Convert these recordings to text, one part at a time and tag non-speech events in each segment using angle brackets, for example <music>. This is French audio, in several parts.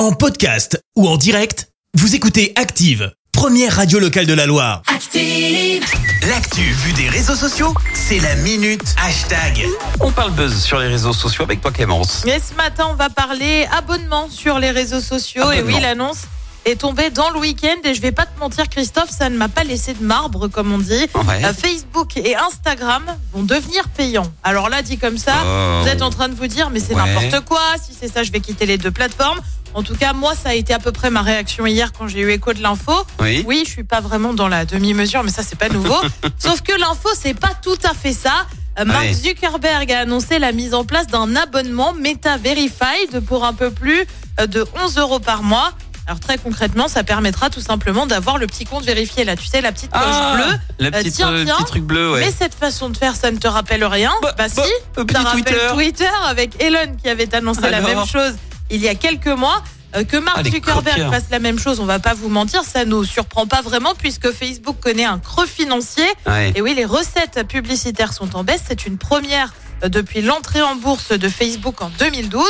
En podcast ou en direct, vous écoutez Active, première radio locale de la Loire. Active. L'actu vue des réseaux sociaux, c'est la minute hashtag. On parle buzz sur les réseaux sociaux avec toi Clémence. Mais ce matin, on va parler abonnement sur les réseaux sociaux. Et oui, l'annonce est tombée dans le week-end. Et je vais pas te mentir, Christophe, ça ne m'a pas laissé de marbre, comme on dit. Ouais. Euh, Facebook et Instagram vont devenir payants. Alors là, dit comme ça, Oh. vous êtes en train de vous dire, mais c'est Ouais. n'importe quoi. Si c'est ça, je vais quitter les deux plateformes. En tout cas, moi, ça a été à peu près ma réaction hier quand j'ai eu écho de l'info. Oui. Oui, je suis pas vraiment dans la demi-mesure, mais ça, c'est pas nouveau. <laughs> Sauf que l'info, c'est pas tout à fait ça. Euh, Mark. Zuckerberg a annoncé la mise en place d'un abonnement Meta Verified pour un peu plus euh, de 11 euros par mois. Alors très concrètement, ça permettra tout simplement d'avoir le petit compte vérifié là. Tu sais, la petite coche bleue. la Euh, petite, tiens, euh, tiens. petit truc bleu, ouais. Mais cette façon de faire, ça ne te rappelle rien Bah, Bah, bah, si, petit ça rappelle Twitter. Twitter avec Elon qui avait annoncé la même chose il y a quelques mois. Euh, que Mark Ah, Zuckerberg fasse la même chose, on va pas vous mentir, ça nous surprend pas vraiment puisque Facebook connaît un creux financier. Ouais. Et oui, les recettes publicitaires sont en baisse. C'est une première depuis l'entrée en bourse de Facebook en 2012.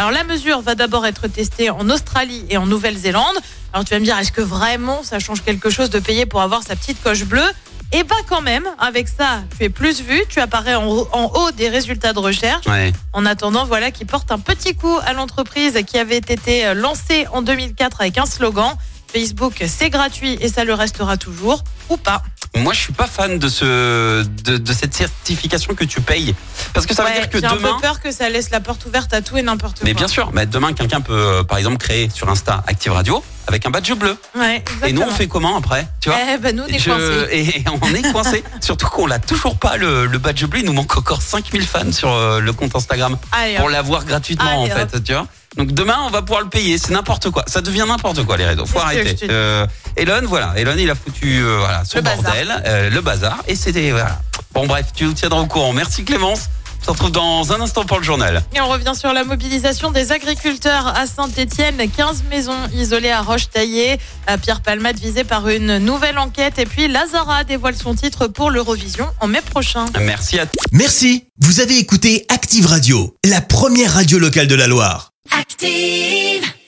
Alors la mesure va d'abord être testée en Australie et en Nouvelle-Zélande. Alors tu vas me dire, est-ce que vraiment ça change quelque chose de payer pour avoir sa petite coche bleue? Eh ben quand même, avec ça, tu es plus vu, tu apparais en, haut- en haut des résultats de recherche. Ouais. En attendant, voilà qui porte un petit coup à l'entreprise qui avait été euh, lancée en 2004 avec un slogan Facebook, c'est gratuit et ça le restera toujours ou pas. Moi, je suis pas fan de ce de, de cette certification que tu payes parce que ça veut dire que J'ai un demain peu peur que ça laisse la porte ouverte à tout et n'importe quoi. mais bien sûr, mais demain quelqu'un peut euh, par exemple créer sur Insta Active Radio avec un badge bleu. Ouais, Et nous on fait comment après, tu vois Eh ben nous, on est Je- coincés. et on est coincé. <laughs> Surtout qu'on l'a toujours pas le, le badge bleu. Il nous manque encore 5000 fans sur euh, le compte Instagram Allez, pour hop. l'avoir gratuitement Allez, en fait, tu vois. Donc demain on va pouvoir le payer. C'est n'importe quoi. Ça devient n'importe quoi les réseaux. Faut arrêter. Euh, Elon, voilà. Elon il a foutu euh, voilà son Le bazar. bordel, euh, le bazar. Et c'était voilà. Bon bref, tu nous tiendras au courant. Merci Clémence. On se retrouve dans un instant pour le journal. Et on revient sur la mobilisation des agriculteurs à Saint-Etienne. 15 maisons isolées à Roche-Taillée. À Pierre Palmade visée par une nouvelle enquête. Et puis Lazara dévoile son titre pour l'Eurovision en mai prochain. Merci à Merci, vous avez écouté Active Radio, la première radio locale de la Loire. Active.